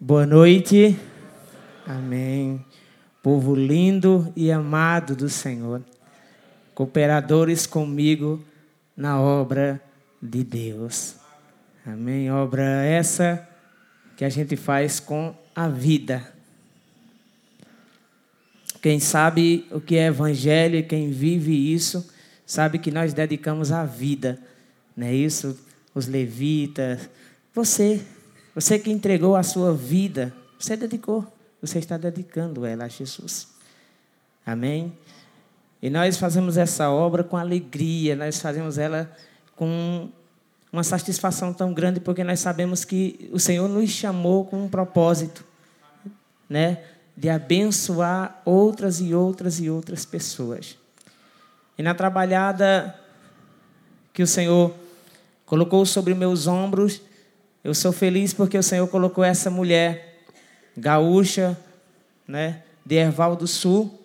Boa noite. Amém. Povo lindo e amado do Senhor. Cooperadores comigo na obra de Deus. Amém. Obra essa que a gente faz com a vida. Quem sabe o que é evangelho, quem vive isso, sabe que nós dedicamos a vida. Não é isso? Os levitas, você, você que entregou a sua vida, você dedicou, você está dedicando ela a Jesus. Amém? E nós fazemos essa obra com alegria, nós fazemos ela com uma satisfação tão grande, porque nós sabemos que o Senhor nos chamou com um propósito, né? De abençoar outras e outras e outras pessoas. E na trabalhada que o Senhor colocou sobre meus ombros, eu sou feliz porque o Senhor colocou essa mulher gaúcha, né, de Erval do Sul,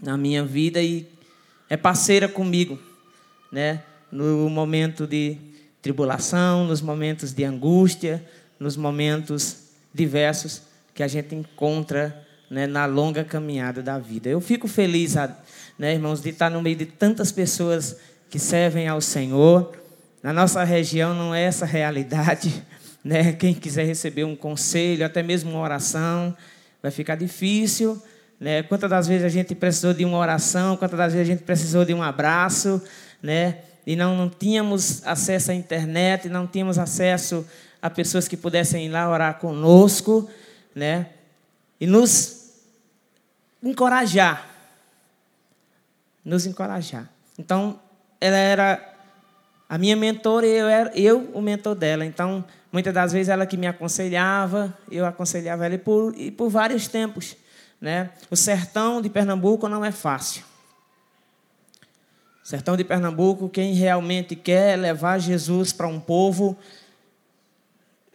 na minha vida e é parceira comigo, né, no momento de tribulação, nos momentos de angústia, nos momentos diversos que a gente encontra né, na longa caminhada da vida. Eu fico feliz, né, irmãos, de estar no meio de tantas pessoas que servem ao Senhor na nossa região não é essa realidade. Né? Quem quiser receber um conselho, até mesmo uma oração, vai ficar difícil. Né? Quantas das vezes a gente precisou de uma oração, quantas das vezes a gente precisou de um abraço, né? e não, não tínhamos acesso à internet, não tínhamos acesso a pessoas que pudessem ir lá orar conosco, né? e nos encorajar. Nos encorajar. Então, ela era a minha mentora, eu era eu o mentor dela. Então, muitas das vezes ela que me aconselhava, eu aconselhava ela e por, e por vários tempos. Né? O sertão de Pernambuco não é fácil. O sertão de Pernambuco, quem realmente quer levar Jesus para um povo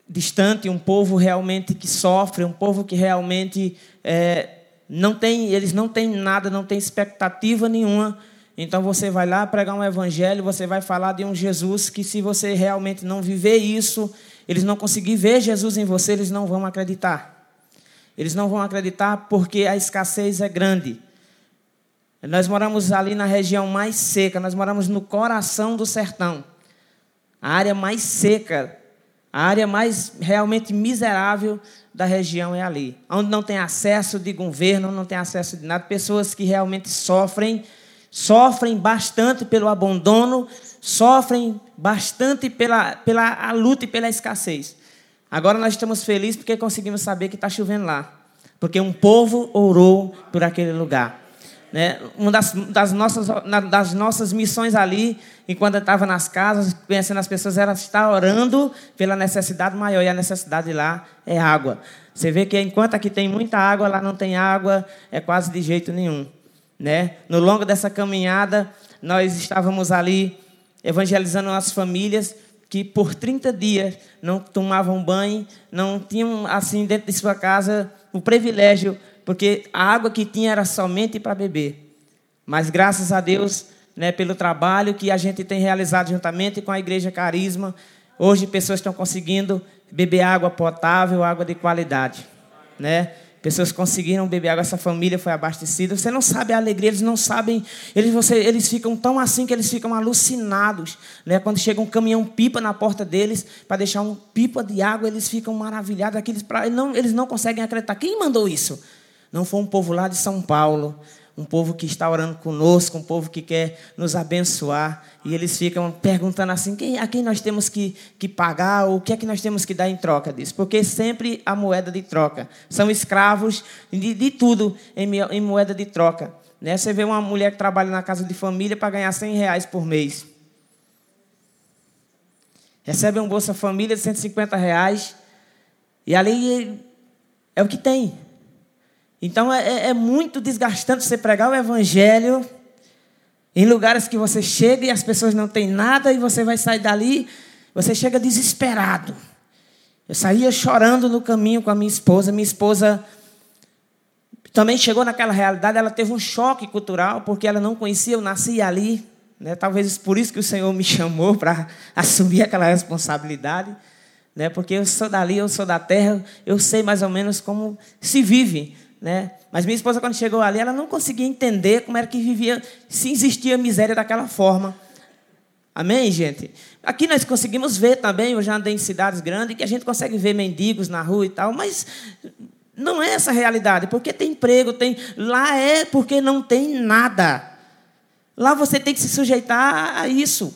distante, um povo realmente que sofre, um povo que realmente é, não tem, eles não têm nada, não têm expectativa nenhuma então você vai lá pregar um evangelho, você vai falar de um Jesus que, se você realmente não viver isso, eles não conseguir ver Jesus em você, eles não vão acreditar. Eles não vão acreditar porque a escassez é grande. Nós moramos ali na região mais seca, nós moramos no coração do sertão. A área mais seca, a área mais realmente miserável da região é ali. Onde não tem acesso de governo, não tem acesso de nada. Pessoas que realmente sofrem sofrem bastante pelo abandono, sofrem bastante pela, pela a luta e pela escassez. Agora nós estamos felizes porque conseguimos saber que está chovendo lá. Porque um povo orou por aquele lugar. Né? Uma das, das, nossas, das nossas missões ali, enquanto eu estava nas casas, conhecendo as pessoas, era estar orando pela necessidade maior. E a necessidade lá é água. Você vê que enquanto aqui tem muita água, lá não tem água, é quase de jeito nenhum. Né? No longo dessa caminhada, nós estávamos ali evangelizando as famílias que por 30 dias não tomavam banho, não tinham assim dentro de sua casa o privilégio, porque a água que tinha era somente para beber. Mas graças a Deus, né, pelo trabalho que a gente tem realizado juntamente com a Igreja Carisma, hoje pessoas estão conseguindo beber água potável, água de qualidade, né? Pessoas conseguiram beber água, essa família foi abastecida. Você não sabe a alegria, eles não sabem. Eles, você, eles ficam tão assim que eles ficam alucinados. Né? Quando chega um caminhão pipa na porta deles para deixar um pipa de água, eles ficam maravilhados. Aqueles, pra, não, eles não conseguem acreditar. Quem mandou isso? Não foi um povo lá de São Paulo, um povo que está orando conosco, um povo que quer nos abençoar. E eles ficam perguntando assim: quem, a quem nós temos que, que pagar, ou o que é que nós temos que dar em troca disso? Porque sempre a moeda de troca. São escravos de, de tudo em, em, moeda de troca. Né? Você vê uma mulher que trabalha na casa de família para ganhar 100 reais por mês. Recebe um Bolsa Família de 150 reais. E ali é o que tem. Então é, é, é muito desgastante você pregar o evangelho em lugares que você chega e as pessoas não têm nada e você vai sair dali, você chega desesperado. Eu saía chorando no caminho com a minha esposa. Minha esposa também chegou naquela realidade, ela teve um choque cultural, porque ela não conhecia, eu nasci ali. Né? Talvez por isso que o Senhor me chamou para assumir aquela responsabilidade. né? Porque eu sou dali, eu sou da terra, eu sei mais ou menos como se vive, né? Mas minha esposa quando chegou ali, ela não conseguia entender como era que vivia, se existia miséria daquela forma. Amém, gente? Aqui nós conseguimos ver também, eu já andei em cidades grandes, que a gente consegue ver mendigos na rua e tal, mas não é essa a realidade, porque tem emprego, tem. Lá é porque não tem nada. Lá você tem que se sujeitar a isso,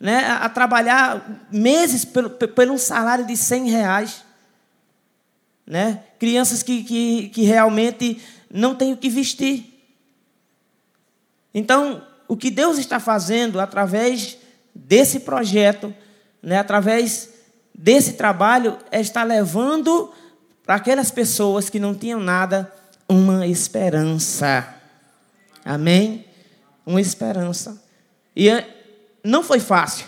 né? a trabalhar meses pelo, pelo um salário de 100 reais. Né? Crianças que, que, que realmente não têm o que vestir. Então, o que Deus está fazendo através desse projeto, né, através desse trabalho, é estar levando para aquelas pessoas que não tinham nada uma esperança. Amém? Uma esperança. E não foi fácil.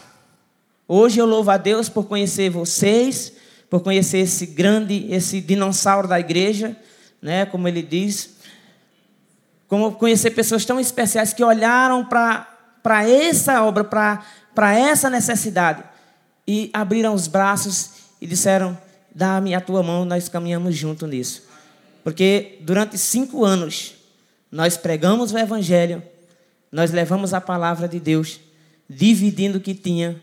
Hoje eu louvo a Deus por conhecer vocês, por conhecer esse grande, esse dinossauro da igreja, né, como ele diz. Como conhecer pessoas tão especiais que olharam para essa obra, para essa necessidade e abriram os braços e disseram: dá-me a tua mão, nós caminhamos junto nisso. Porque durante cinco anos nós pregamos o Evangelho, nós levamos a palavra de Deus, dividindo o que tinha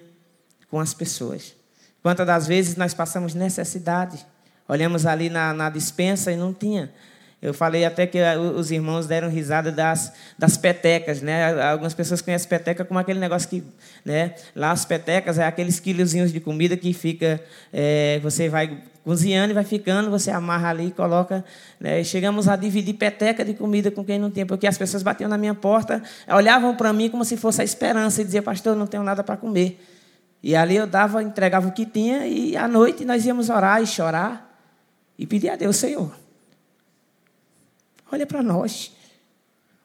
com as pessoas. Quantas das vezes nós passamos necessidade, olhamos ali na, na dispensa e não tinha. Eu falei até que os irmãos deram risada das, das petecas, né? Algumas pessoas conhecem peteca como aquele negócio que, né? Lá as petecas é aqueles quilozinhos de comida que fica, é, você vai cozinhando e vai ficando, você amarra ali e coloca. Né? chegamos a dividir peteca de comida com quem não tinha, porque as pessoas batiam na minha porta, olhavam para mim como se fosse a esperança e diziam, pastor, não tenho nada para comer. E ali eu dava, entregava o que tinha e à noite nós íamos orar e chorar e pedir a Deus, Senhor Olha para nós.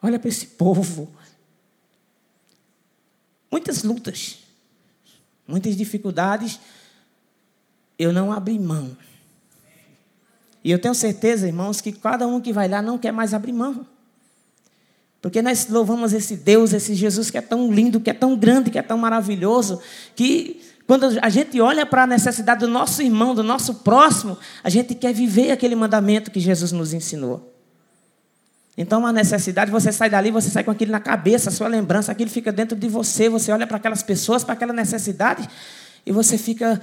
Olha para esse povo. Muitas lutas, muitas dificuldades, eu não abri mão. E eu tenho certeza, irmãos, que cada um que vai lá não quer mais abrir mão. Porque nós louvamos esse Deus, esse Jesus que é tão lindo, que é tão grande, que é tão maravilhoso, que quando a gente olha para a necessidade do nosso irmão, do nosso próximo, a gente quer viver aquele mandamento que Jesus nos ensinou. Então, uma necessidade, você sai dali, você sai com aquilo na cabeça, a sua lembrança, aquilo fica dentro de você, você olha para aquelas pessoas, para aquela necessidade, e você fica,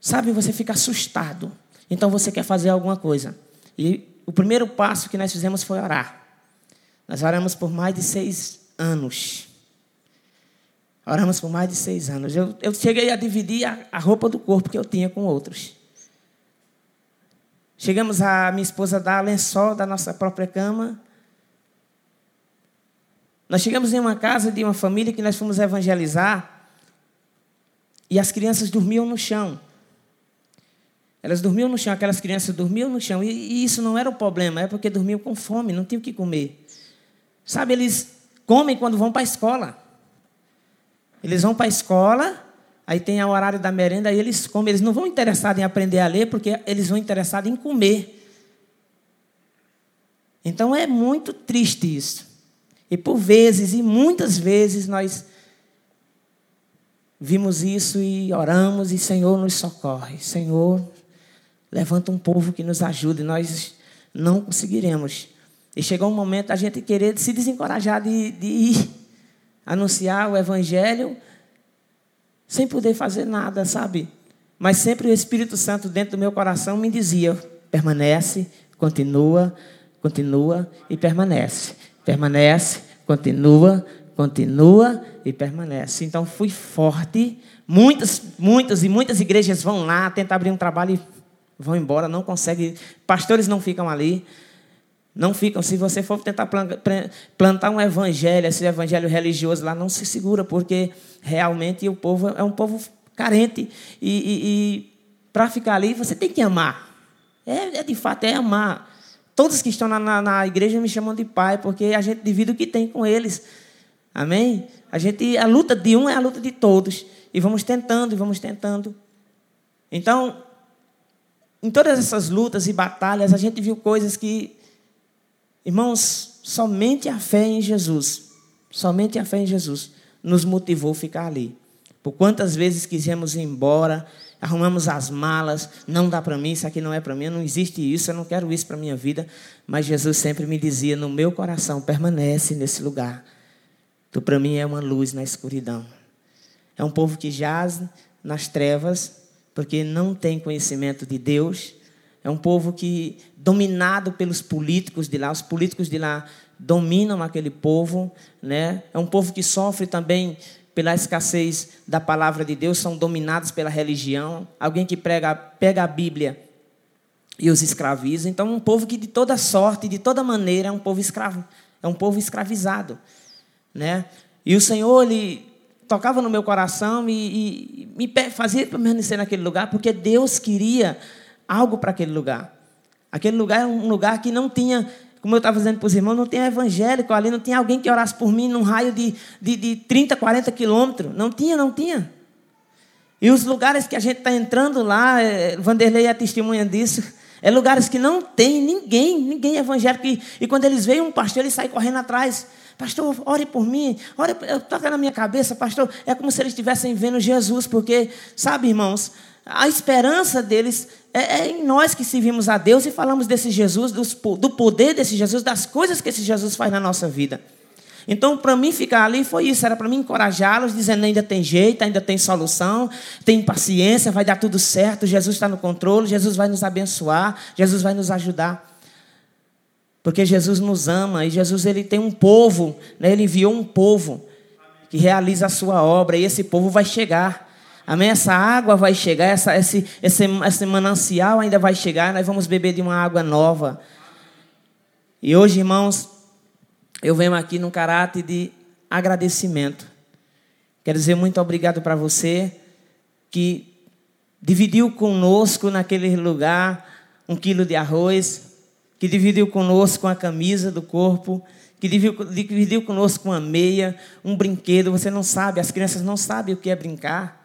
sabe, você fica assustado. Então, você quer fazer alguma coisa. E o primeiro passo que nós fizemos foi orar. Nós oramos por mais de seis anos. Oramos por mais de seis anos. Eu, eu cheguei a dividir a, a roupa do corpo que eu tinha com outros. Chegamos a minha esposa dar lençol da nossa própria cama. Nós chegamos em uma casa de uma família que nós fomos evangelizar e as crianças dormiam no chão. Elas dormiam no chão, aquelas crianças dormiam no chão. E, e isso não era o problema, é porque dormiam com fome, não tinham o que comer. Sabe, eles comem quando vão para a escola. Eles vão para a escola Aí tem o horário da merenda, aí eles comem. Eles não vão interessados em aprender a ler, porque eles vão interessados em comer. Então é muito triste isso. E por vezes, e muitas vezes, nós vimos isso e oramos, e Senhor nos socorre. Senhor, levanta um povo que nos ajude. Nós não conseguiremos. E chegou um momento a gente querer se desencorajar de, de ir anunciar o Evangelho sem poder fazer nada, sabe? Mas sempre o Espírito Santo dentro do meu coração me dizia: permanece, continua, continua e permanece. Permanece, continua, continua e permanece. Então fui forte. Muitas, muitas e muitas igrejas vão lá, tentar abrir um trabalho e vão embora, não conseguem. Pastores não ficam ali. Não ficam. Se você for tentar plantar um evangelho, esse evangelho religioso lá, não se segura, porque realmente o povo é um povo carente. E, e, e para ficar ali, você tem que amar. É, é, de fato, é amar. Todos que estão na, na, na, igreja me chamam de pai, porque a gente divide o que tem com eles. Amém? A, gente, a luta de um é a luta de todos. E vamos tentando, e vamos tentando. Então, em todas essas lutas e batalhas, a gente viu coisas que Irmãos, somente a fé em Jesus, somente a fé em Jesus nos motivou a ficar ali. Por quantas vezes quisemos ir embora, arrumamos as malas, não dá para mim, isso aqui não é para mim, não existe isso, eu não quero isso para minha vida. Mas Jesus sempre me dizia no meu coração, permanece nesse lugar. Tu para mim é uma luz na escuridão. É um povo que jaz nas trevas, porque não tem conhecimento de Deus. É um povo que dominado pelos políticos de lá, os políticos de lá dominam aquele povo, né? É um povo que sofre também pela escassez da palavra de Deus, são dominados pela religião. Alguém que prega, pega a Bíblia e os escraviza. Então, um povo que de toda sorte, de toda maneira, é um povo escravo, é um povo escravizado, né? E o Senhor ele tocava no meu coração e, e me fazia permanecer naquele lugar, porque Deus queria algo para aquele lugar. Aquele lugar é um lugar que não tinha como eu estava dizendo para os irmãos, não tinha evangélico ali, não tinha alguém que orasse por mim num raio de, de, de 30, 40 quilômetros. Não tinha, não tinha. E os lugares que a gente está entrando lá, é, Vanderlei é testemunha disso, é lugares que não tem ninguém, ninguém evangélico. E, e quando eles veem um pastor, ele sai correndo atrás. Pastor, ore por mim, ore, toca na minha cabeça, pastor. É como se eles estivessem vendo Jesus, porque, sabe, irmãos, a esperança deles é, é, em nós que servimos a Deus e falamos desse Jesus, dos, do poder desse Jesus, das coisas que esse Jesus faz na nossa vida. Então, para mim ficar ali foi isso, era para mim encorajá-los, dizendo ainda tem jeito, ainda tem solução, tem paciência, vai dar tudo certo, Jesus está no controle, Jesus vai nos abençoar, Jesus vai nos ajudar. Porque Jesus nos ama e Jesus ele tem um povo, né? ele enviou um povo que realiza a sua obra e esse povo vai chegar. Amém? Essa água vai chegar, essa, esse, esse, esse manancial ainda vai chegar, nós vamos beber de uma água nova. E hoje, irmãos, eu venho aqui num caráter de agradecimento. Quero dizer muito obrigado para você que dividiu conosco naquele lugar um quilo de arroz, que dividiu conosco a camisa do corpo, que dividiu, dividiu conosco uma meia, um brinquedo. Você não sabe, as crianças não sabem o que é brincar.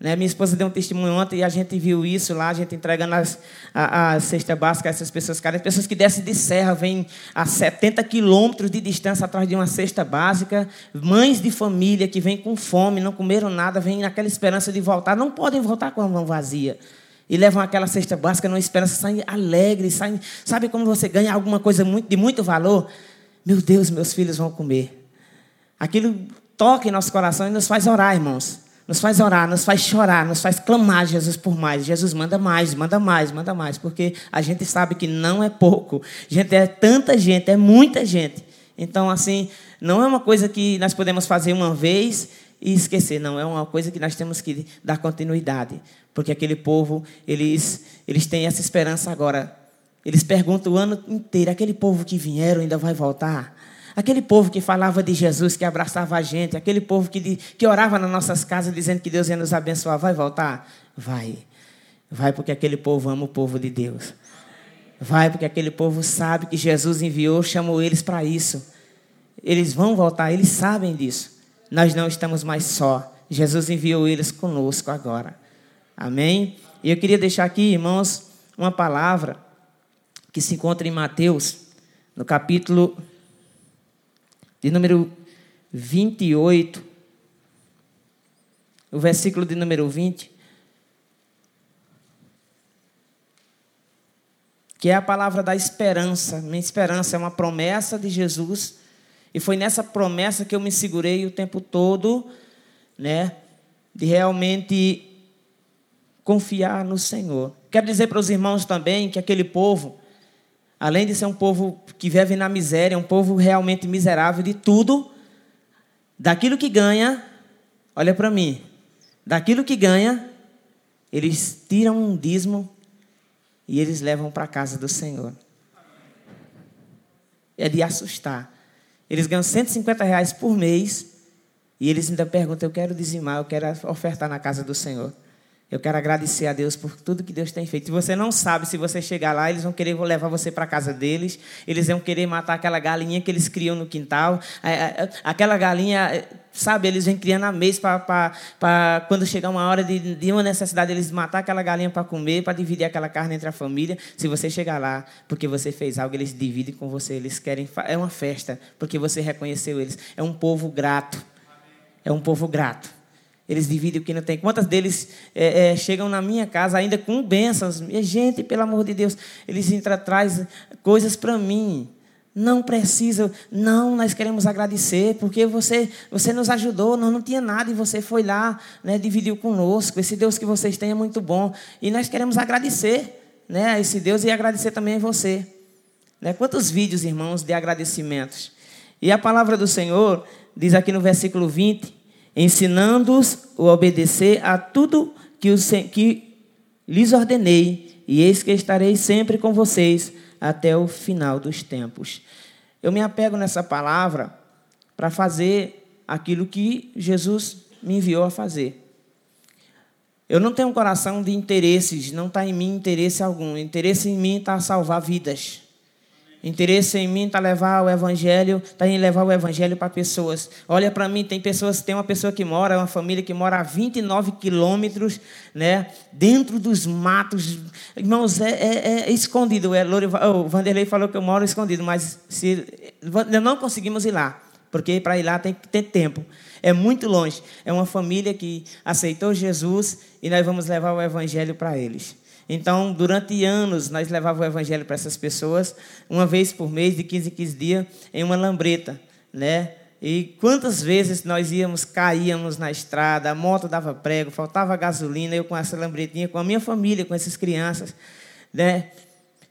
Né? Minha esposa deu um testemunho ontem e a gente viu isso lá, a gente entregando as, a, a cesta básica a essas pessoas carentes. Pessoas que descem de serra, vêm a 70 quilômetros de distância atrás de uma cesta básica. Mães de família que vêm com fome, não comeram nada, vêm naquela esperança de voltar. Não podem voltar com a mão vazia. E levam aquela cesta básica numa esperança, saem alegres, saem, sabe como você ganha alguma coisa de muito valor? Meu Deus, meus filhos vão comer. Aquilo toca em nosso coração e nos faz orar, irmãos nos faz orar, nos faz chorar, nos faz clamar Jesus por mais. Jesus manda mais, manda mais, manda mais, porque a gente sabe que não é pouco. Gente, é tanta gente, é muita gente. Então, assim, não é uma coisa que nós podemos fazer uma vez e esquecer, não, é uma coisa que nós temos que dar continuidade, porque aquele povo, eles, eles têm essa esperança agora. Eles perguntam o ano inteiro, aquele povo que vieram ainda vai voltar? Aquele povo que falava de Jesus, que abraçava a gente, aquele povo que, que orava nas nossas casas dizendo que Deus ia nos abençoar, vai voltar? Vai. Vai porque aquele povo ama o povo de Deus. Vai porque aquele povo sabe que Jesus enviou, chamou eles para isso. Eles vão voltar, eles sabem disso. Nós não estamos mais só. Jesus enviou eles conosco agora. Amém? E eu queria deixar aqui, irmãos, uma palavra que se encontra em Mateus, no capítulo de número 28, o versículo de número 20, que é a palavra da esperança. Minha esperança é uma promessa de Jesus, e foi nessa promessa que eu me segurei o tempo todo, né, de realmente confiar no Senhor. Quero dizer para os irmãos também que aquele povo além de ser um povo que vive na miséria, um povo realmente miserável de tudo, daquilo que ganha, olha para mim, daquilo que ganha, eles tiram um dízimo e eles levam para a casa do Senhor. É de assustar. Eles ganham 150 reais por mês e eles ainda perguntam: Eu quero dizimar, eu quero ofertar na casa do Senhor. Eu quero agradecer a Deus por tudo que Deus tem feito. E você não sabe, se você chegar lá, eles vão querer levar você para a casa deles, eles vão querer matar aquela galinha que eles criam no quintal. É, é, é, aquela galinha, sabe, eles vêm criando a mês para quando chegar uma hora de, de uma necessidade, eles matar aquela galinha para comer, para dividir aquela carne entre a família. Se você chegar lá, porque você fez algo, eles dividem com você, eles querem. É uma festa, porque você reconheceu eles. É um povo grato. É um povo grato. Eles dividem o que não tem. Quantas deles é, é, chegam na minha casa ainda com bênçãos? Minha gente, pelo amor de Deus, eles trazem coisas para mim. Não precisa, não, nós queremos agradecer, porque você, você nos ajudou, nós não tinha nada e você foi lá, né, dividiu conosco. Esse Deus que vocês têm é muito bom. E nós queremos agradecer né, a esse Deus e agradecer também a você. Né? Quantos vídeos, irmãos, de agradecimentos. E a palavra do Senhor diz aqui no versículo 20: ensinando-os a obedecer a tudo que, os, que lhes ordenei, e eis que estarei sempre com vocês até o final dos tempos. Eu me apego nessa palavra para fazer aquilo que Jesus me enviou a fazer. Eu não tenho um coração de interesses, não está em mim interesse algum. O interesse em mim está salvar vidas. Interesse em mim está levar o evangelho, está em levar o evangelho para pessoas. Olha para mim, tem pessoas, tem uma pessoa que mora, uma família que mora a 29 quilômetros, né, dentro dos matos. Irmãos, é, é, é escondido. É, o Vanderlei falou que eu moro escondido, mas se, não conseguimos ir lá, porque para ir lá tem que ter tempo. É muito longe. É uma família que aceitou Jesus e nós vamos levar o evangelho para eles. Então, durante anos, nós levávamos o evangelho para essas pessoas, uma vez por mês, de 15 em 15 dias, em uma lambreta, né? E quantas vezes nós íamos, caíamos na estrada, a moto dava prego, faltava gasolina, eu com essa lambretinha, com a minha família, com essas crianças, né?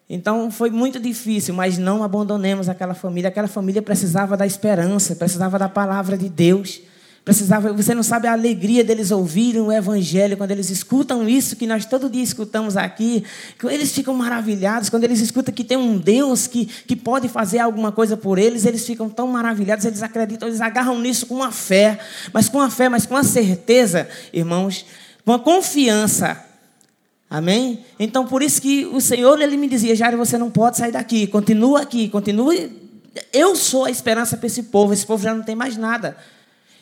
Então foi muito difícil, mas não abandonemos aquela família. Aquela família precisava da esperança, precisava da palavra de Deus. Precisava, você não sabe a alegria deles ouvirem o Evangelho, quando eles escutam isso que nós todo dia escutamos aqui, eles ficam maravilhados, quando eles escutam que tem um Deus que, que pode fazer alguma coisa por eles, eles ficam tão maravilhados, eles acreditam, eles agarram nisso com a fé, mas com a fé, mas com a certeza, irmãos, com a confiança. Amém? Então, por isso que o Senhor, ele me dizia, Jair, você não pode sair daqui, continua aqui, continue. Eu sou a esperança para esse povo, esse povo já não tem mais nada.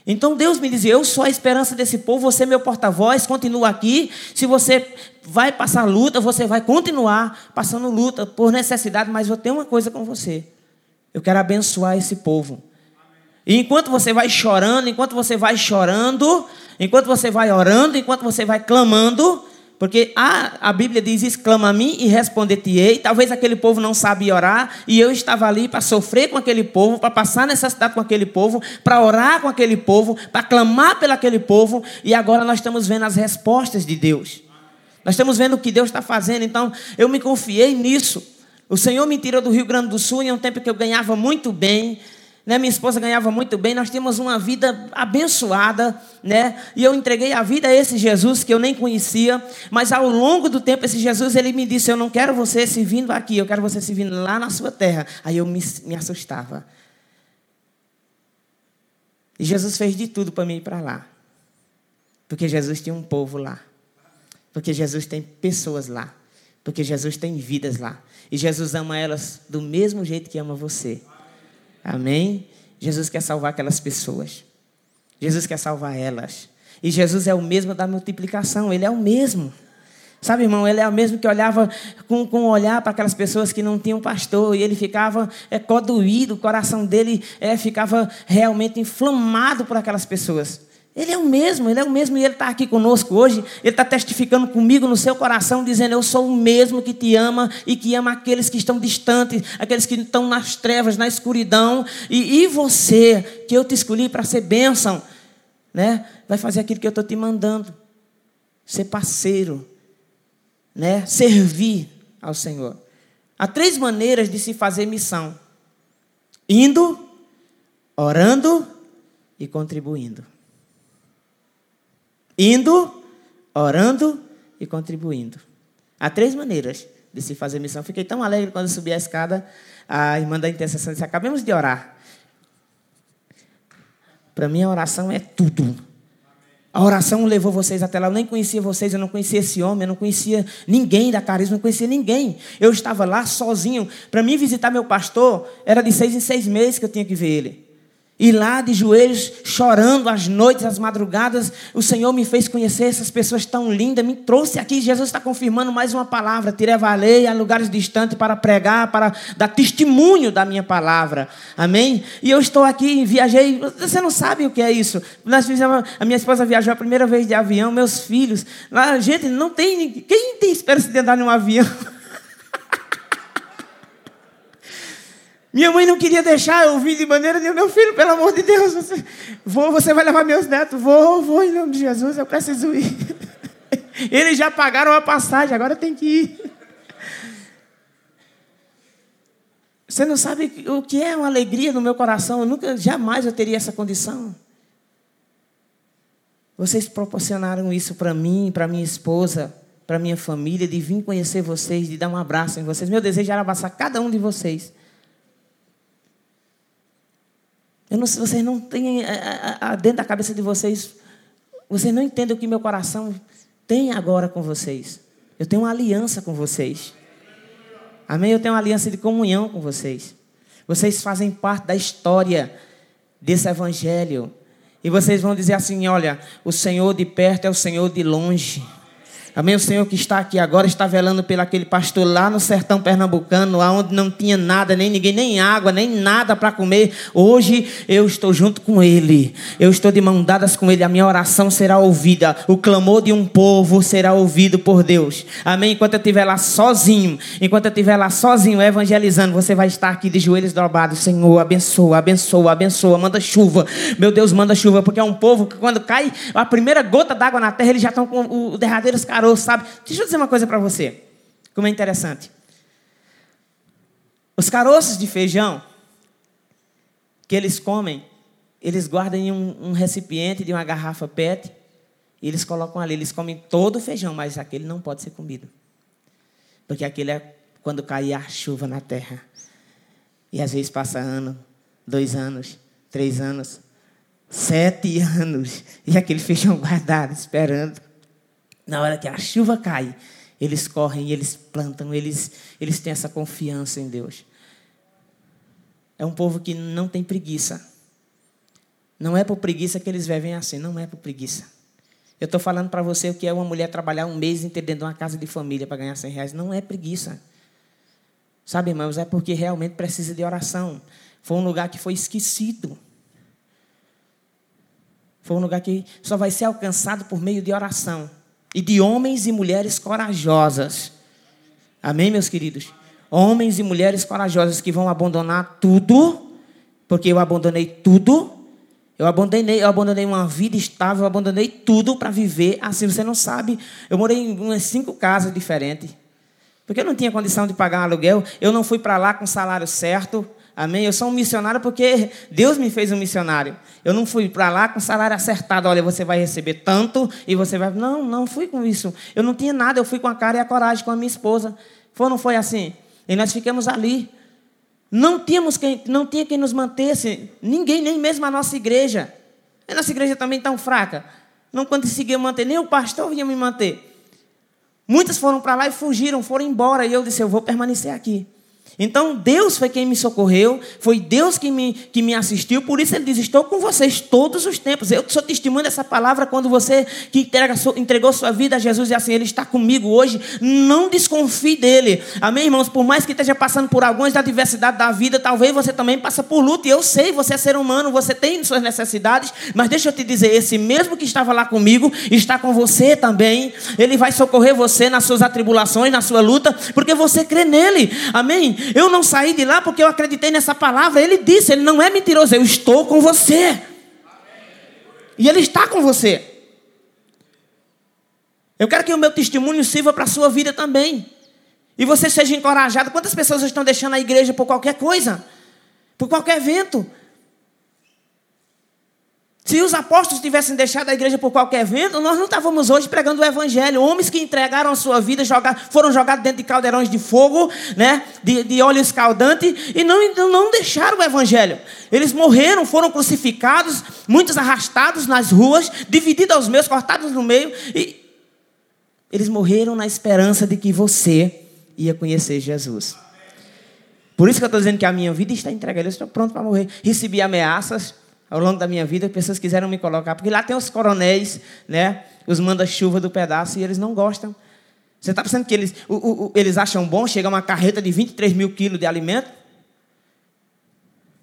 Então Deus me dizia: Eu sou a esperança desse povo, você é meu porta-voz, continua aqui. Se você vai passar luta, você vai continuar passando luta por necessidade, mas eu tenho uma coisa com você. Eu quero abençoar esse povo. E enquanto você vai chorando, enquanto você vai chorando, enquanto você vai orando, enquanto você vai clamando, porque a, a Bíblia diz: exclama a mim e responder-te-ei. Talvez aquele povo não sabia orar, e eu estava ali para sofrer com aquele povo, para passar necessidade com aquele povo, para orar com aquele povo, para clamar pelo aquele povo, e agora nós estamos vendo as respostas de Deus. Nós estamos vendo o que Deus está fazendo, então eu me confiei nisso. O Senhor me tirou do Rio Grande do Sul em um tempo que eu ganhava muito bem, né? Minha esposa ganhava muito bem, nós tínhamos uma vida abençoada, né? E eu entreguei a vida a esse Jesus que eu nem conhecia, mas ao longo do tempo esse Jesus ele me disse: "Eu não quero você se vindo aqui, eu quero você se vindo lá na sua terra". Aí eu me, me assustava. E Jesus fez de tudo para mim ir para lá. Porque Jesus tinha um povo lá. Porque Jesus tem pessoas lá. Porque Jesus tem vidas lá. E Jesus ama elas do mesmo jeito que ama você. Amém? Jesus quer salvar aquelas pessoas. Jesus quer salvar elas. E Jesus é o mesmo da multiplicação, ele é o mesmo. Sabe, irmão, ele é o mesmo que olhava com, com um olhar para aquelas pessoas que não tinham pastor, e ele ficava é, codoído, o coração dele é, ficava realmente inflamado por aquelas pessoas. Ele é o mesmo, ele é o mesmo e ele está aqui conosco hoje. Ele está testificando comigo no seu coração, dizendo: Eu sou o mesmo que te ama e que ama aqueles que estão distantes, aqueles que estão nas trevas, na escuridão. E, e você, que eu te escolhi para ser bênção, né? vai fazer aquilo que eu estou te mandando: ser parceiro, né? servir ao Senhor. Há três maneiras de se fazer missão: indo, orando e contribuindo. Indo, orando e contribuindo. Há três maneiras de se fazer missão. Fiquei tão alegre quando subi a escada. A irmã da intercessão disse: Acabamos de orar. Para mim, a oração é tudo. A oração levou vocês até lá. Eu nem conhecia vocês, eu não conhecia esse homem, eu não conhecia ninguém da carisma, não conhecia ninguém. Eu estava lá sozinho. Para mim visitar meu pastor, era de seis em seis meses que eu tinha que ver ele. E lá de joelhos, chorando às noites, às madrugadas, o Senhor me fez conhecer essas pessoas tão lindas, me trouxe aqui. Jesus está confirmando mais uma palavra. Tirei a lugares distantes para pregar, para dar testemunho da minha palavra. Amém? E eu estou aqui, viajei. Você não sabe o que é isso. Nós fizemos, a minha esposa viajou a primeira vez de avião, meus filhos. Lá, gente, não tem. Quem tem esperança de andar num avião? Minha mãe não queria deixar eu vir de maneira nenhuma. Meu filho, pelo amor de Deus, você, vou, você vai levar meus netos. Vou, vou, em nome de Jesus, eu preciso ir. Eles já pagaram a passagem, agora tem que ir. Você não sabe o que é uma alegria no meu coração. Eu nunca, jamais eu teria essa condição. Vocês proporcionaram isso para mim, para minha esposa, para minha família, de vir conhecer vocês, de dar um abraço em vocês. Meu desejo era abraçar cada um de vocês. Eu não, vocês não têm é, é, é, dentro da cabeça de vocês, vocês não entendem o que meu coração tem agora com vocês. Eu tenho uma aliança com vocês. Amém? Eu tenho uma aliança de comunhão com vocês. Vocês fazem parte da história desse evangelho. E vocês vão dizer assim: olha, o Senhor de perto é o Senhor de longe. Amém? O Senhor que está aqui agora está velando pelo aquele pastor lá no sertão pernambucano, onde não tinha nada, nem ninguém, nem água, nem nada para comer. Hoje eu estou junto com ele. Eu estou de mão dadas com ele. A minha oração será ouvida. O clamor de um povo será ouvido por Deus. Amém? Enquanto eu estiver lá sozinho, enquanto eu estiver lá sozinho evangelizando, você vai estar aqui de joelhos dobrados. Senhor, abençoa, abençoa, abençoa. Manda chuva. Meu Deus, manda chuva, porque é um povo que quando cai a primeira gota d'água na terra, eles já estão com o derradeiro caroço caroço, sabe? Deixa eu dizer uma coisa para você, como é interessante. Os caroços de feijão que eles comem, eles guardam em um, um recipiente de uma garrafa PET e eles colocam ali. Eles comem todo o feijão, mas aquele não pode ser comido. Porque aquele é quando cai a chuva na terra. E às vezes passa ano, dois anos, três anos, sete anos. E aquele feijão guardado, esperando. Na hora que a chuva cai, eles correm, eles plantam, eles, eles têm essa confiança em Deus. É um povo que não tem preguiça. Não é por preguiça que eles vivem assim, não é por preguiça. Eu estou falando para você o que é uma mulher trabalhar um mês inteiro dentro de uma casa de família para ganhar 100 reais. Não é preguiça. Sabe, irmãos, é porque realmente precisa de oração. Foi um lugar que foi esquecido. Foi um lugar que só vai ser alcançado por meio de oração e de homens e mulheres corajosas. Amém, meus queridos? Homens e mulheres corajosas que vão abandonar tudo, porque eu abandonei tudo. Eu abandonei, eu abandonei uma vida estável, eu abandonei tudo para viver assim. Você não sabe. Eu morei em umas cinco casas diferentes. Porque eu não tinha condição de pagar um aluguel. Eu não fui para lá com o salário certo. Amém? Eu sou um missionário porque Deus me fez um missionário. Eu não fui para lá com salário acertado. Olha, você vai receber tanto e você vai. Não, não fui com isso. Eu não tinha nada. Eu fui com a cara e a coragem com a minha esposa. Foi não foi assim? E nós ficamos ali. Não tínhamos quem, não tinha quem nos mantesse. Ninguém, nem mesmo a nossa igreja. A nossa igreja também tão fraca. Não conseguia manter. Nem o pastor vinha me manter. Muitas foram para lá e fugiram, foram embora. E eu disse: Eu vou permanecer aqui. Então Deus foi quem me socorreu, foi Deus que me, que me assistiu, por isso ele diz: Estou com vocês todos os tempos. Eu sou testemunho dessa palavra quando você que entrega, entregou sua vida a Jesus e assim, Ele está comigo hoje. Não desconfie dele. Amém, irmãos? Por mais que esteja passando por algumas adversidades da vida, talvez você também passe por luta. E eu sei, você é ser humano, você tem suas necessidades, mas deixa eu te dizer: esse mesmo que estava lá comigo está com você também. Ele vai socorrer você nas suas atribulações, na sua luta, porque você crê nele. Amém? Eu não saí de lá porque eu acreditei nessa palavra. Ele disse, ele não é mentiroso, eu estou com você. E ele está com você. Eu quero que o meu testemunho sirva para a sua vida também. E você seja encorajado. Quantas pessoas estão deixando a igreja por qualquer coisa? Por qualquer evento? Se os apóstolos tivessem deixado a igreja por qualquer vento, nós não estávamos hoje pregando o evangelho. Homens que entregaram a sua vida, foram jogados dentro de caldeirões de fogo, né, de, de óleo escaldante, e não, não deixaram o evangelho. Eles morreram, foram crucificados, muitos arrastados nas ruas, divididos aos meus, cortados no meio. E eles morreram na esperança de que você ia conhecer Jesus. Por isso que eu estou dizendo que a minha vida está entregue. Eu estou pronto para morrer. Recebi ameaças ao longo da minha vida, pessoas quiseram me colocar, porque lá tem os coronéis, né? Os manda-chuva do pedaço, e eles não gostam. Você está pensando que eles, o, o, eles acham bom chegar uma carreta de 23 mil quilos de alimento?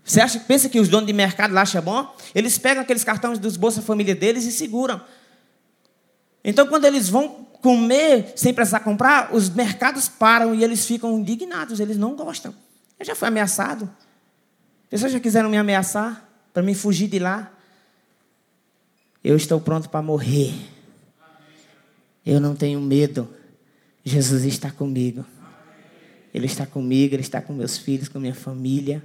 Você acha, pensa que os donos de mercado lá acham bom? Eles pegam aqueles cartões dos Bolsa Família deles e seguram. Então, quando eles vão comer sem precisar comprar, os mercados param e eles ficam indignados, eles não gostam. Eu já fui ameaçado. Pessoas já quiseram me ameaçar para me fugir de lá. Eu estou pronto para morrer. Eu não tenho medo. Jesus está comigo. Ele está comigo, Ele está com meus filhos, com minha família.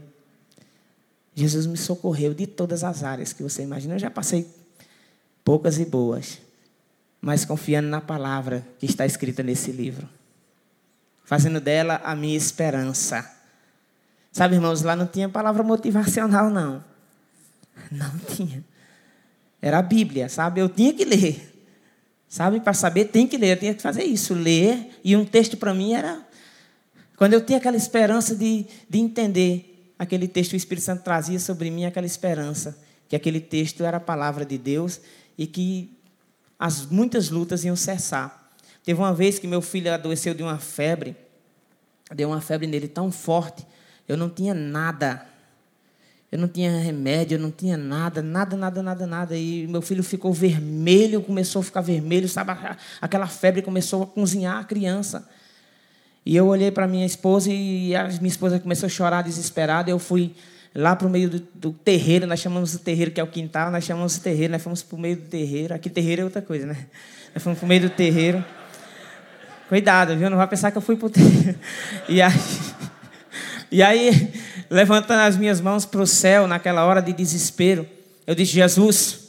Jesus me socorreu de todas as áreas que você imagina. Eu já passei poucas e boas, mas confiando na palavra que está escrita nesse livro, fazendo dela a minha esperança. Sabe, irmãos, lá não tinha palavra motivacional, não. Não tinha. Era a Bíblia, sabe? Eu tinha que ler. Sabe, para saber, tem que ler. Eu tinha que fazer isso, ler. E um texto para mim era. Quando eu tinha aquela esperança de, de entender aquele texto, o Espírito Santo trazia sobre mim aquela esperança, que aquele texto era a palavra de Deus e que as muitas lutas iam cessar. Teve uma vez que meu filho adoeceu de uma febre, deu uma febre nele tão forte, eu não tinha nada. Eu não tinha remédio, eu não tinha nada, nada, nada, nada, nada. E meu filho ficou vermelho, começou a ficar vermelho, sabe? Aquela febre começou a cozinhar a criança. E eu olhei para minha esposa e a minha esposa começou a chorar desesperada. Eu fui lá para o meio do, do, terreiro, nós chamamos o terreiro, que é o quintal, nós chamamos de terreiro, nós fomos para o meio do terreiro. Aqui terreiro é outra coisa, né? Nós fomos para o meio do terreiro. Cuidado, viu? Não vai pensar que eu fui para o terreiro. E aí, e aí, levantando as minhas mãos para o céu, naquela hora de desespero, eu disse: Jesus,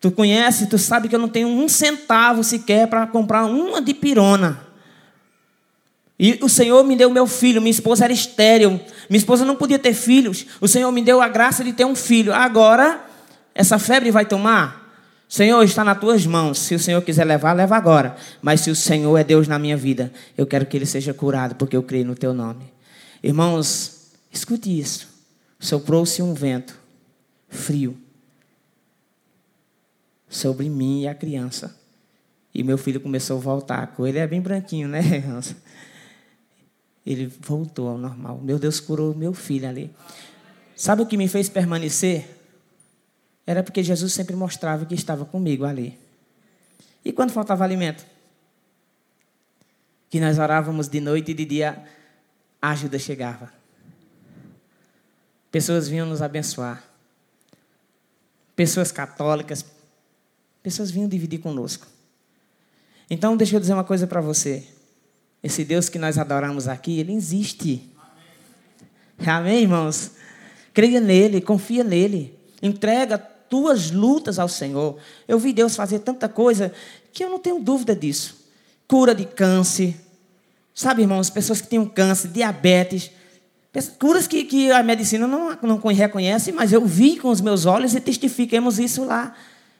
tu conhece, tu sabe que eu não tenho um centavo sequer para comprar uma de pirona. E o Senhor me deu meu filho, minha esposa era estéril, minha esposa não podia ter filhos. O Senhor me deu a graça de ter um filho. Agora, essa febre vai tomar? Senhor, está nas tuas mãos. Se o Senhor quiser levar, leva agora. Mas se o Senhor é Deus na minha vida, eu quero que ele seja curado, porque eu creio no teu nome. Irmãos, escute isso. Soprou-se um vento frio sobre mim e a criança. E meu filho começou a voltar. Ele é bem branquinho, né, irmãos? Ele voltou ao normal. Meu Deus curou meu filho ali. Sabe o que me fez permanecer? Era porque Jesus sempre mostrava que estava comigo ali. E quando faltava alimento? Que nós orávamos de noite e de dia, a ajuda chegava. Pessoas vinham nos abençoar. Pessoas católicas. Pessoas vinham dividir conosco. Então, deixa eu dizer uma coisa para você. Esse Deus que nós adoramos aqui, ele existe. Amém, Amém irmãos? Creia nele, confia nele. Entrega tuas lutas ao Senhor. Eu vi Deus fazer tanta coisa que eu não tenho dúvida disso. Cura de câncer. Sabe, irmãos, pessoas que têm câncer, diabetes. Curas que, que a medicina não, não reconhece, mas eu vi com os meus olhos e testifiquemos isso lá.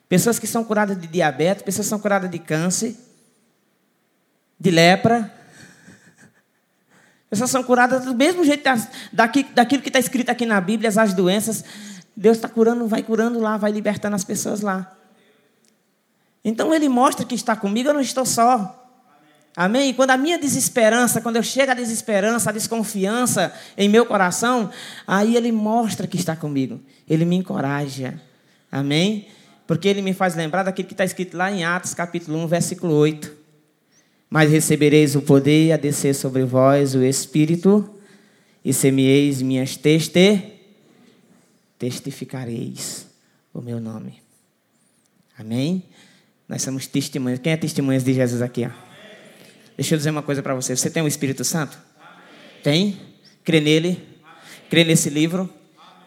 Pessoas que são curadas de diabetes, pessoas que são curadas de câncer, de lepra. Pessoas são curadas do mesmo jeito daquilo que está escrito aqui na Bíblia, as doenças. Deus está curando, vai curando lá, vai libertando as pessoas lá. Então ele mostra que está comigo, eu não estou só. Amém? Quando a minha desesperança, quando eu chego à desesperança, a desconfiança em meu coração, aí ele mostra que está comigo. Ele me encoraja. Amém? Porque ele me faz lembrar daquilo que está escrito lá em Atos capítulo 1, versículo 8 mas recebereis o poder a descer sobre vós o Espírito, e semieis minhas teste, testificareis o meu nome. Amém? Nós somos testemunhas. Quem é testemunhas de Jesus aqui? Ó? Deixa eu dizer uma coisa para você. Você tem o Espírito Santo? Tem? Crê nele? Crê nesse livro?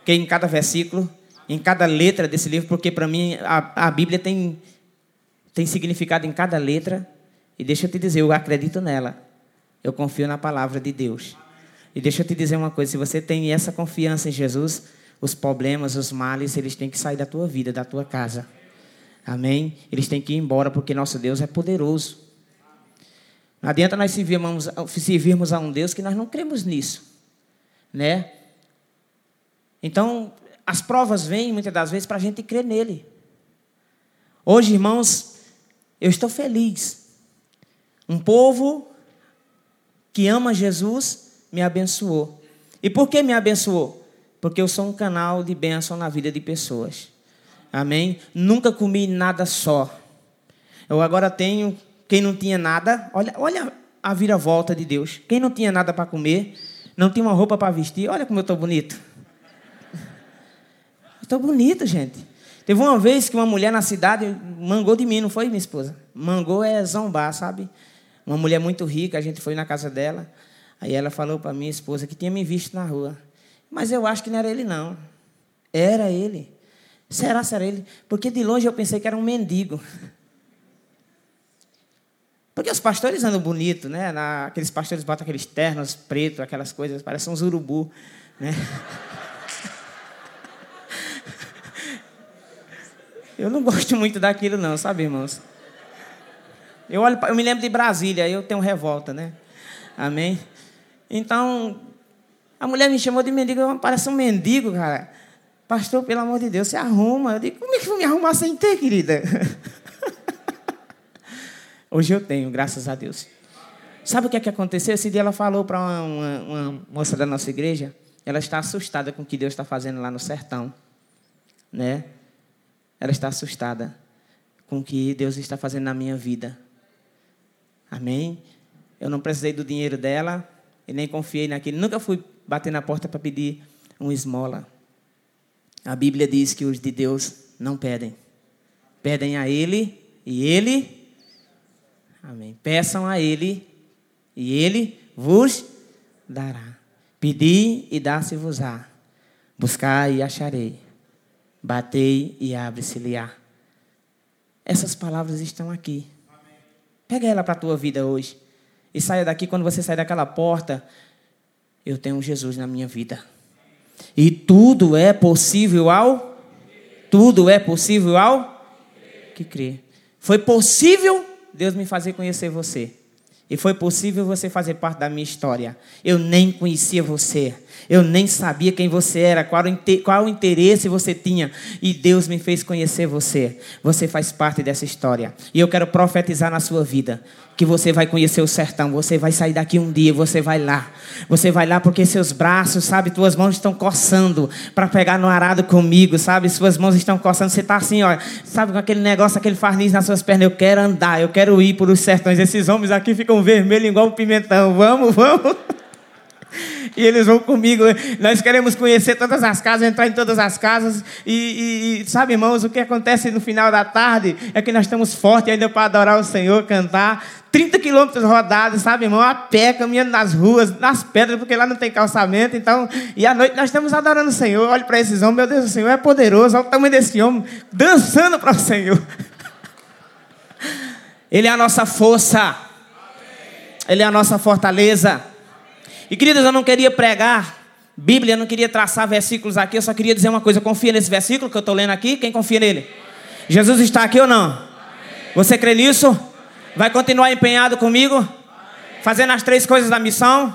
Crê em cada versículo? Em cada letra desse livro? Porque para mim a, a Bíblia tem, tem significado em cada letra. E deixa eu te dizer, eu acredito nela. Eu confio na palavra de Deus. E deixa eu te dizer uma coisa: se você tem essa confiança em Jesus, os problemas, os males, eles têm que sair da tua vida, da tua casa. Amém? Eles têm que ir embora, porque nosso Deus é poderoso. Não adianta nós servirmos, servirmos a um Deus que nós não cremos nisso. Né? Então, as provas vêm muitas das vezes para a gente crer nele. Hoje, irmãos, eu estou feliz. Um povo que ama Jesus me abençoou. E por que me abençoou? Porque eu sou um canal de bênção na vida de pessoas. Amém? Nunca comi nada só. Eu agora tenho, quem não tinha nada, olha, olha a viravolta de Deus. Quem não tinha nada para comer, não tinha uma roupa para vestir, olha como eu estou bonito. Estou bonito, gente. Teve uma vez que uma mulher na cidade mangou de mim, não foi, minha esposa? Mangou é zombar, sabe? Uma mulher muito rica, a gente foi na casa dela. Aí ela falou para minha esposa que tinha me visto na rua. Mas eu acho que não era ele, não. Era ele. Será, será ele? Porque de longe eu pensei que era um mendigo. Porque os pastores andam bonito, né? Na, aqueles pastores botam aqueles ternos pretos, aquelas coisas, parecem uns urubu, né? Eu não gosto muito daquilo, não, sabe, irmãos? Eu, olho, eu me lembro de Brasília, eu tenho revolta, né? Amém? Então, a mulher me chamou de mendigo, parece um mendigo, cara. Pastor, pelo amor de Deus, se arruma. Eu digo, como é que vou me arrumar sem ter, querida? Hoje eu tenho, graças a Deus. Sabe o que é que aconteceu? Esse dia ela falou para uma, uma, uma, moça da nossa igreja, ela está assustada com o que Deus está fazendo lá no sertão. Né? Ela está assustada com o que Deus está fazendo na minha vida. Amém? Eu não precisei do dinheiro dela e nem confiei naquele. Nunca fui bater na porta para pedir um esmola. A Bíblia diz que os de Deus não pedem. Pedem a Ele e Ele. Amém. Peçam a Ele e Ele vos dará. Pedi e dá-se-vos-á. Buscai e acharei. Batei e abre-se-lhe-á. Essas palavras estão aqui. Pega ela para a tua vida hoje. E saia daqui, quando você sair daquela porta, eu tenho Jesus na minha vida. E tudo é possível ao tudo é possível ao que crê. Foi possível Deus me fazer conhecer você. E foi possível você fazer parte da minha história. Eu nem conhecia você. Eu nem sabia quem você era, qual, qual interesse você tinha. E Deus me fez conhecer você. Você faz parte dessa história. E eu quero profetizar na sua vida que você vai conhecer o sertão. Você vai sair daqui um dia, você vai lá. Você vai lá porque seus braços, sabe, tuas mãos estão coçando para pegar no arado comigo, sabe? Suas mãos estão coçando. Você está assim, ó, sabe, com aquele negócio, aquele farniz nas suas pernas. Eu quero andar, eu quero ir por os sertões. Esses homens aqui ficam vermelhos igual um pimentão. Vamos, vamos. E eles vão comigo. Nós queremos conhecer todas as casas, entrar em todas as casas. E, e, sabe, irmãos, o que acontece no final da tarde é que nós estamos fortes ainda para adorar o Senhor, cantar. 30 quilômetros rodados, sabe, irmão? A pé, caminhando nas ruas, nas pedras, porque lá não tem calçamento. Então, e à noite nós estamos adorando o Senhor. Olhe para esses homens, meu Deus, o Senhor é poderoso. Olha o tamanho desse homem, dançando para o Senhor. Ele é a nossa força. Ele é a nossa fortaleza. E queridos, eu não queria pregar Bíblia, eu não queria traçar versículos aqui, eu só queria dizer uma coisa: confia nesse versículo que eu estou lendo aqui. Quem confia nele? Jesus está aqui ou não? Você crê nisso? Vai continuar empenhado comigo? Fazendo as três coisas da missão?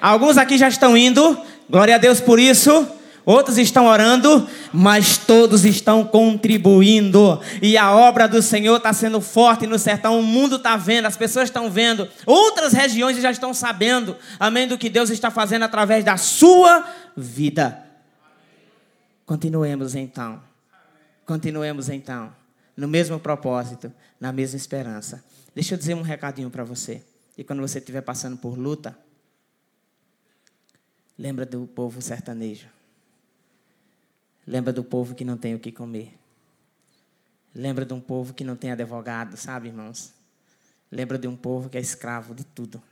Alguns aqui já estão indo, glória a Deus por isso. Outros estão orando, mas todos estão contribuindo. E a obra do Senhor está sendo forte no sertão. O mundo está vendo, as pessoas estão vendo. Outras regiões já estão sabendo, amém, do que Deus está fazendo através da sua vida. Continuemos então. Continuemos então. No mesmo propósito, na mesma esperança. Deixa eu dizer um recadinho para você. E quando você estiver passando por luta, lembra do povo sertanejo. Lembra do povo que não tem o que comer. Lembra de um povo que não tem advogado, sabe, irmãos? Lembra de um povo que é escravo de tudo.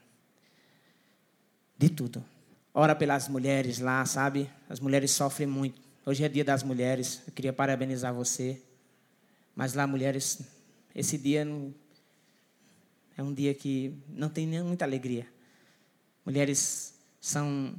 De tudo. Ora pelas mulheres lá, sabe? As mulheres sofrem muito. Hoje é dia das mulheres. Eu queria parabenizar você. Mas lá, mulheres, esse dia não, é um dia que não tem nem muita alegria. Mulheres são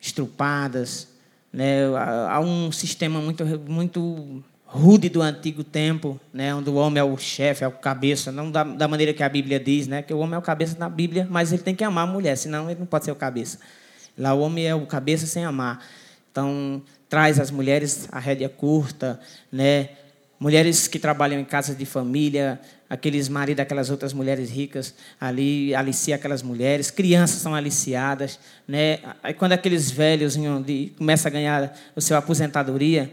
estrupadas, né? Há um sistema muito, muito rude do antigo tempo, né? onde o homem é o chefe, é o cabeça, não da, da, maneira que a Bíblia diz, né? que o homem é o cabeça na Bíblia, mas ele tem que amar a mulher, senão ele não pode ser o cabeça. Lá o homem é o cabeça sem amar. Então, traz as mulheres a rédea curta, né? Mulheres que trabalham em casas de família, aqueles maridos daquelas outras mulheres ricas ali alicia aquelas mulheres, crianças são aliciadas, né? Aí quando aqueles velhos começam a ganhar o seu aposentadoria,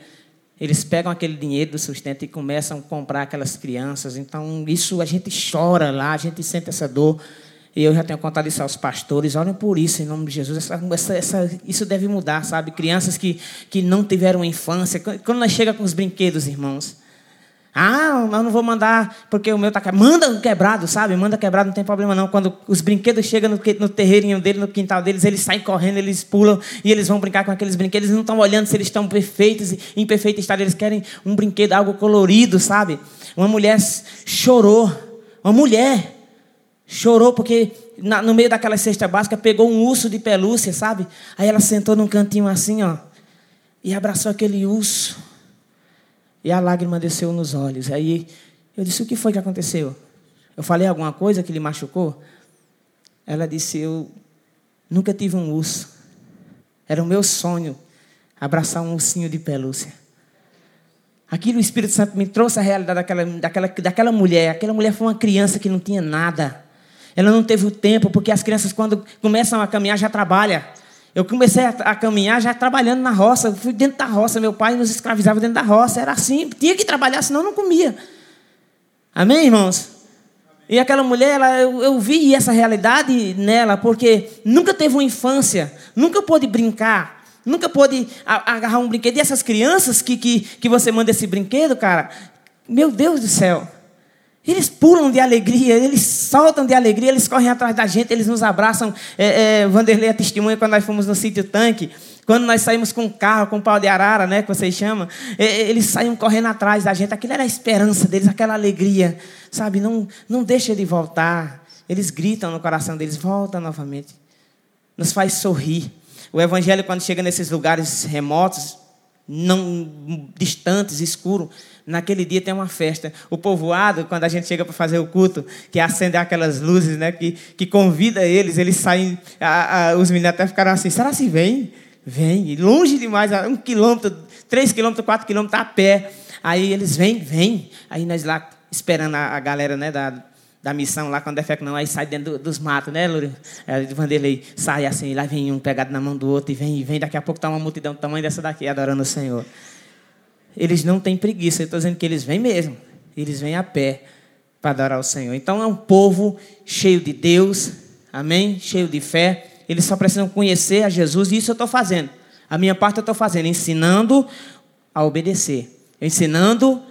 eles pegam aquele dinheiro do sustento e começam a comprar aquelas crianças. Então, isso a gente chora lá, a gente sente essa dor. E eu já tenho contado isso aos pastores. Olhem por isso, em nome de Jesus. Essa, essa, essa, isso deve mudar, sabe? Crianças que, que não tiveram infância. Quando nós chegamos com os brinquedos, irmãos, ah, mas não vou mandar porque o meu está quebrado. Manda quebrado, sabe? Manda quebrado, não tem problema não. Quando os brinquedos chegam no, no terreirinho dele, no quintal deles, eles saem correndo, eles pulam e eles vão brincar com aqueles brinquedos. Eles não estão olhando se eles estão perfeitos, em perfeito estado. Eles querem um brinquedo, algo colorido, sabe? Uma mulher chorou. Uma mulher chorou porque na, no meio daquela cesta básica pegou um urso de pelúcia, sabe? Aí ela sentou num cantinho assim, ó, e abraçou aquele urso. E a lágrima desceu nos olhos. Aí eu disse: O que foi que aconteceu? Eu falei alguma coisa que lhe machucou? Ela disse: Eu nunca tive um urso. Era o meu sonho abraçar um ursinho de pelúcia. Aquilo o Espírito Santo me trouxe a realidade daquela, daquela, daquela mulher. Aquela mulher foi uma criança que não tinha nada. Ela não teve o tempo, porque as crianças, quando começam a caminhar, já trabalham. Eu comecei a, a, caminhar já trabalhando na roça. Fui dentro da roça. Meu pai nos escravizava dentro da roça. Era assim. Tinha que trabalhar, senão não comia. Amém, irmãos? E aquela mulher, ela, eu, eu vi essa realidade nela, porque nunca teve uma infância, nunca pôde brincar, nunca pôde agarrar um brinquedo. E essas crianças que, que, que você manda esse brinquedo, cara, meu Deus do céu. Eles pulam de alegria, eles soltam de alegria, eles correm atrás da gente, eles nos abraçam. É, é, Vanderlei é testemunha quando nós fomos no sítio tanque. Quando nós saímos com o carro, com o pau de arara, né, que vocês chamam, é, é, eles saíam correndo atrás da gente. Aquilo era a esperança deles, aquela alegria. Sabe, não, não deixa de voltar. Eles gritam no coração deles, volta novamente. Nos faz sorrir. O evangelho, quando chega nesses lugares remotos, não distantes, escuros, Naquele dia tem uma festa. O povoado, quando a gente chega para fazer o culto, que acende aquelas luzes, né, que, que convida eles, eles saem. A, a, os meninos até ficaram assim: será que vem? Vem. E longe demais, um quilômetro, três quilômetros, quatro quilômetros a pé. Aí eles vêm, vêm. Aí nós lá esperando a, a galera né, da, da missão lá, quando é que não, aí sai dentro do, dos matos, né, Lúrio? É, Vanderlei sai assim, lá vem um pegado na mão do outro, e vem, e vem, daqui a pouco está uma multidão do tamanho dessa daqui, adorando o Senhor eles não têm preguiça. Eu estou dizendo que eles vêm mesmo. Eles vêm a pé para adorar o Senhor. Então é um povo cheio de Deus, amém? Cheio de fé. Eles só precisam conhecer a Jesus e isso eu estou fazendo. A minha parte eu estou fazendo, ensinando a obedecer. Ensinando,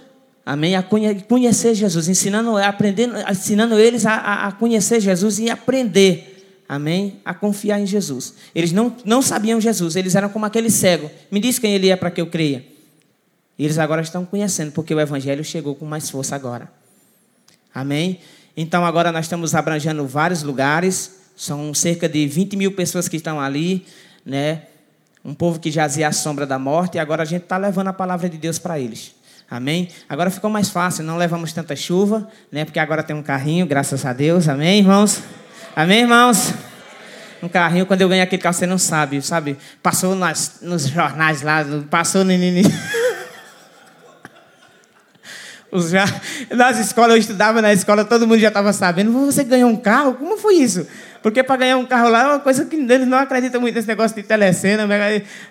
amém, a conhecer Jesus. Ensinando, aprendendo, ensinando eles a, a conhecer Jesus e aprender, amém, a confiar em Jesus. Eles não, não sabiam Jesus, eles eram como aquele cego. Me diz quem ele é para que eu creia. E eles agora estão conhecendo, porque o Evangelho chegou com mais força agora. Amém? Então agora nós estamos abrangendo vários lugares. São cerca de 20 mil pessoas que estão ali, né? Um povo que jazia à sombra da morte. E agora a gente está levando a palavra de Deus para eles. Amém? Agora ficou mais fácil, não levamos tanta chuva, né? Porque agora tem um carrinho, graças a Deus. Amém, irmãos? Amém, irmãos? Um carrinho, quando eu ganhei aquele carro, você não sabe, sabe? Passou nas, nos jornais lá, passou no. Já, nas escolas, eu estudava na escola, todo mundo já estava sabendo. Você ganhou um carro? Como foi isso? Porque para ganhar um carro lá é uma coisa que eles não acreditam muito nesse negócio de telecena.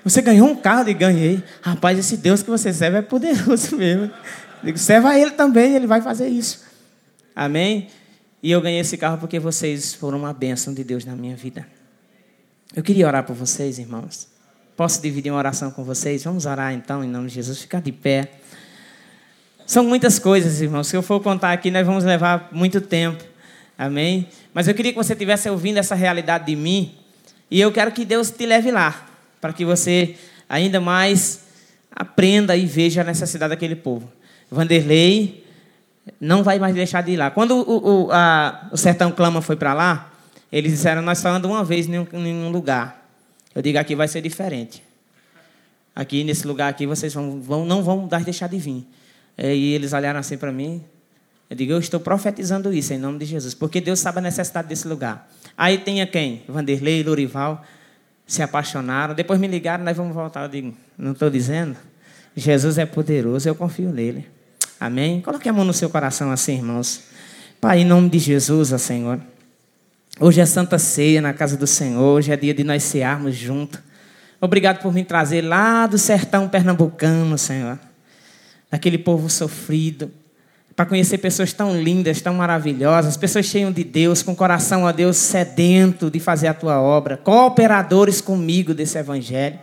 Você ganhou um carro? E ganhei. Rapaz, esse Deus que você serve é poderoso mesmo. Digo, serva a Ele também, Ele vai fazer isso. Amém? E eu ganhei esse carro porque vocês foram uma bênção de Deus na minha vida. Eu queria orar por vocês, irmãos. Posso dividir uma oração com vocês? Vamos orar então, em nome de Jesus. Ficar de pé. São muitas coisas, irmãos. Se eu for contar aqui, nós vamos levar muito tempo. Amém? Mas eu queria que você estivesse ouvindo essa realidade de mim. E eu quero que Deus te leve lá. Para que você ainda mais aprenda e veja a necessidade daquele povo. Vanderlei não vai mais deixar de ir lá. Quando o, o, a, o Sertão Clama foi para lá, eles disseram: Nós só andamos uma vez em em um lugar. Eu digo: aqui vai ser diferente. Aqui, nesse lugar aqui, vocês vão, vão, não vão deixar de vir. É, e eles olharam assim para mim. Eu digo, eu estou profetizando isso em nome de Jesus, porque Deus sabe a necessidade desse lugar. Aí tem quem? Vanderlei, Lorival. se apaixonaram. Depois me ligaram, nós vamos voltar. Eu digo, não estou dizendo? Jesus é poderoso, eu confio nele. Amém? Coloque a mão no seu coração assim, irmãos. Pai, em nome de Jesus, ó Senhor. Hoje é Santa Ceia na casa do Senhor. Hoje é dia de nós cearmos juntos. Obrigado por me trazer lá do sertão pernambucano, Senhor. Daquele povo sofrido. Para conhecer pessoas tão lindas, tão maravilhosas, pessoas cheias de Deus, com coração a Deus sedento de fazer a tua obra, cooperadores comigo desse evangelho.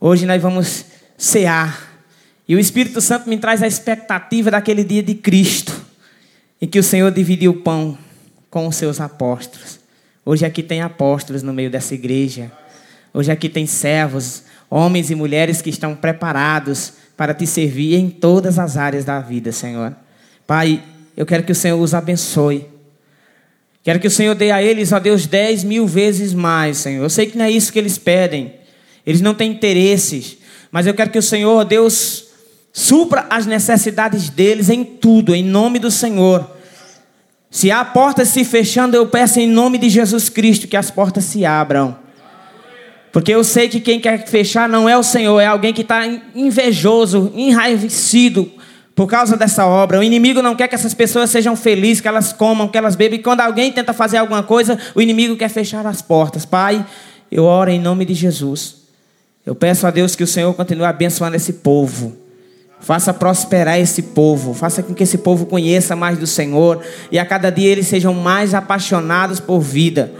Hoje nós vamos cear. E o Espírito Santo me traz a expectativa daquele dia de Cristo, em que o Senhor dividiu o pão com os seus apóstolos. Hoje aqui tem apóstolos no meio dessa igreja. Hoje aqui tem servos, homens e mulheres que estão preparados para te servir em todas as áreas da vida, Senhor. Pai, eu quero que o Senhor os abençoe. Quero que o Senhor dê a eles, ó Deus, dez mil vezes mais, Senhor. Eu sei que não é isso que eles pedem. Eles não têm interesses. Mas eu quero que o Senhor, Deus, supra as necessidades deles em tudo, em nome do Senhor. Se há portas se fechando, eu peço em nome de Jesus Cristo que as portas se abram. Porque eu sei que quem quer fechar não é o Senhor, é alguém que está invejoso, enraivecido por causa dessa obra. O inimigo não quer que essas pessoas sejam felizes, que elas comam, que elas bebam. E quando alguém tenta fazer alguma coisa, o inimigo quer fechar as portas. Pai, eu oro em nome de Jesus. Eu peço a Deus que o Senhor continue abençoando esse povo. Faça prosperar esse povo, faça com que esse povo conheça mais do Senhor e a cada dia eles sejam mais apaixonados por vida.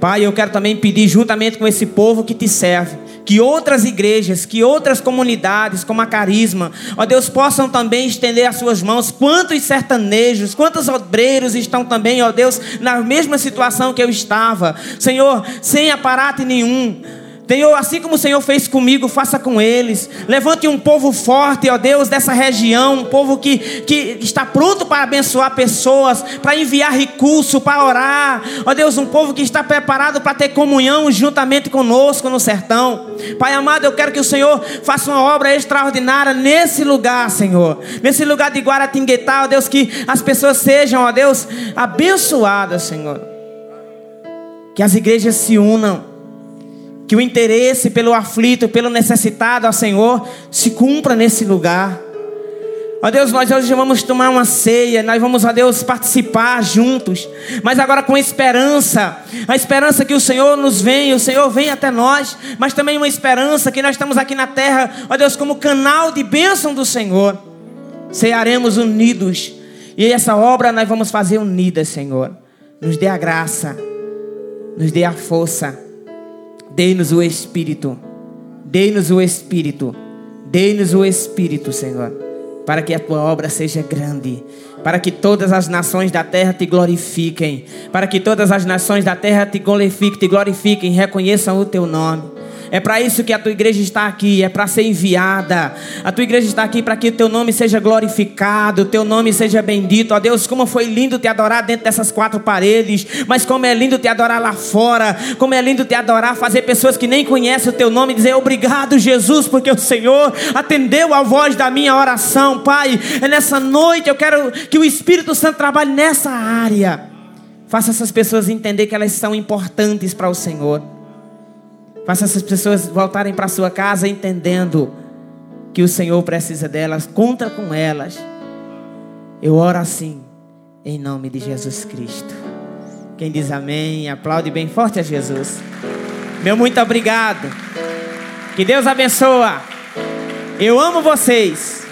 Pai, eu quero também pedir, juntamente com esse povo que te serve, que outras igrejas, que outras comunidades, como a Carisma, ó Deus, possam também estender as suas mãos. Quantos sertanejos, quantos obreiros estão também, ó Deus, na mesma situação que eu estava, Senhor, sem aparato nenhum Senhor, assim como o Senhor fez comigo, faça com eles. Levante um povo forte, ó Deus, dessa região, um povo que, que está pronto para abençoar pessoas, para enviar recurso, para orar. Ó Deus, um povo que está preparado para ter comunhão juntamente conosco no sertão. Pai amado, eu quero que o Senhor faça uma obra extraordinária nesse lugar, Senhor. Nesse lugar de Guaratinguetá, ó Deus, que as pessoas sejam, ó Deus, abençoadas, Senhor. Que as igrejas se unam que o interesse pelo aflito, pelo necessitado ao Senhor se cumpra nesse lugar. Ó Deus, nós hoje vamos tomar uma ceia, nós vamos, ó Deus, participar juntos, mas agora com esperança, a esperança que o Senhor nos vem, o Senhor vem até nós, mas também uma esperança que nós estamos aqui na terra, ó Deus, como canal de bênção do Senhor, cearemos unidos, e essa obra nós vamos fazer unidas, Senhor, nos dê a graça, nos dê a força, Dê-nos o Espírito. Dê-nos o Espírito. Dê-nos o Espírito, Senhor. Para que a tua obra seja grande. Para que todas as nações da terra te glorifiquem. Para que todas as nações da terra te glorifiquem, te glorifiquem, reconheçam o teu nome. É para isso que a tua igreja está aqui, é para ser enviada. A tua igreja está aqui para que o teu nome seja glorificado, o teu nome seja bendito. Ó Deus, como foi lindo te adorar dentro dessas quatro paredes, mas como é lindo te adorar lá fora, como é lindo te adorar, fazer pessoas que nem conhecem o teu nome dizer obrigado, Jesus, porque o Senhor atendeu a voz da minha oração, Pai. É nessa noite eu quero que o Espírito Santo trabalhe nessa área. Faça essas pessoas entender que elas são importantes para o Senhor. Faça essas pessoas voltarem para sua casa entendendo que o Senhor precisa delas, conta com elas. Eu oro assim, em nome de Jesus Cristo. Quem diz amém, aplaude bem forte a Jesus. Meu muito obrigado. Que Deus abençoe. Eu amo vocês.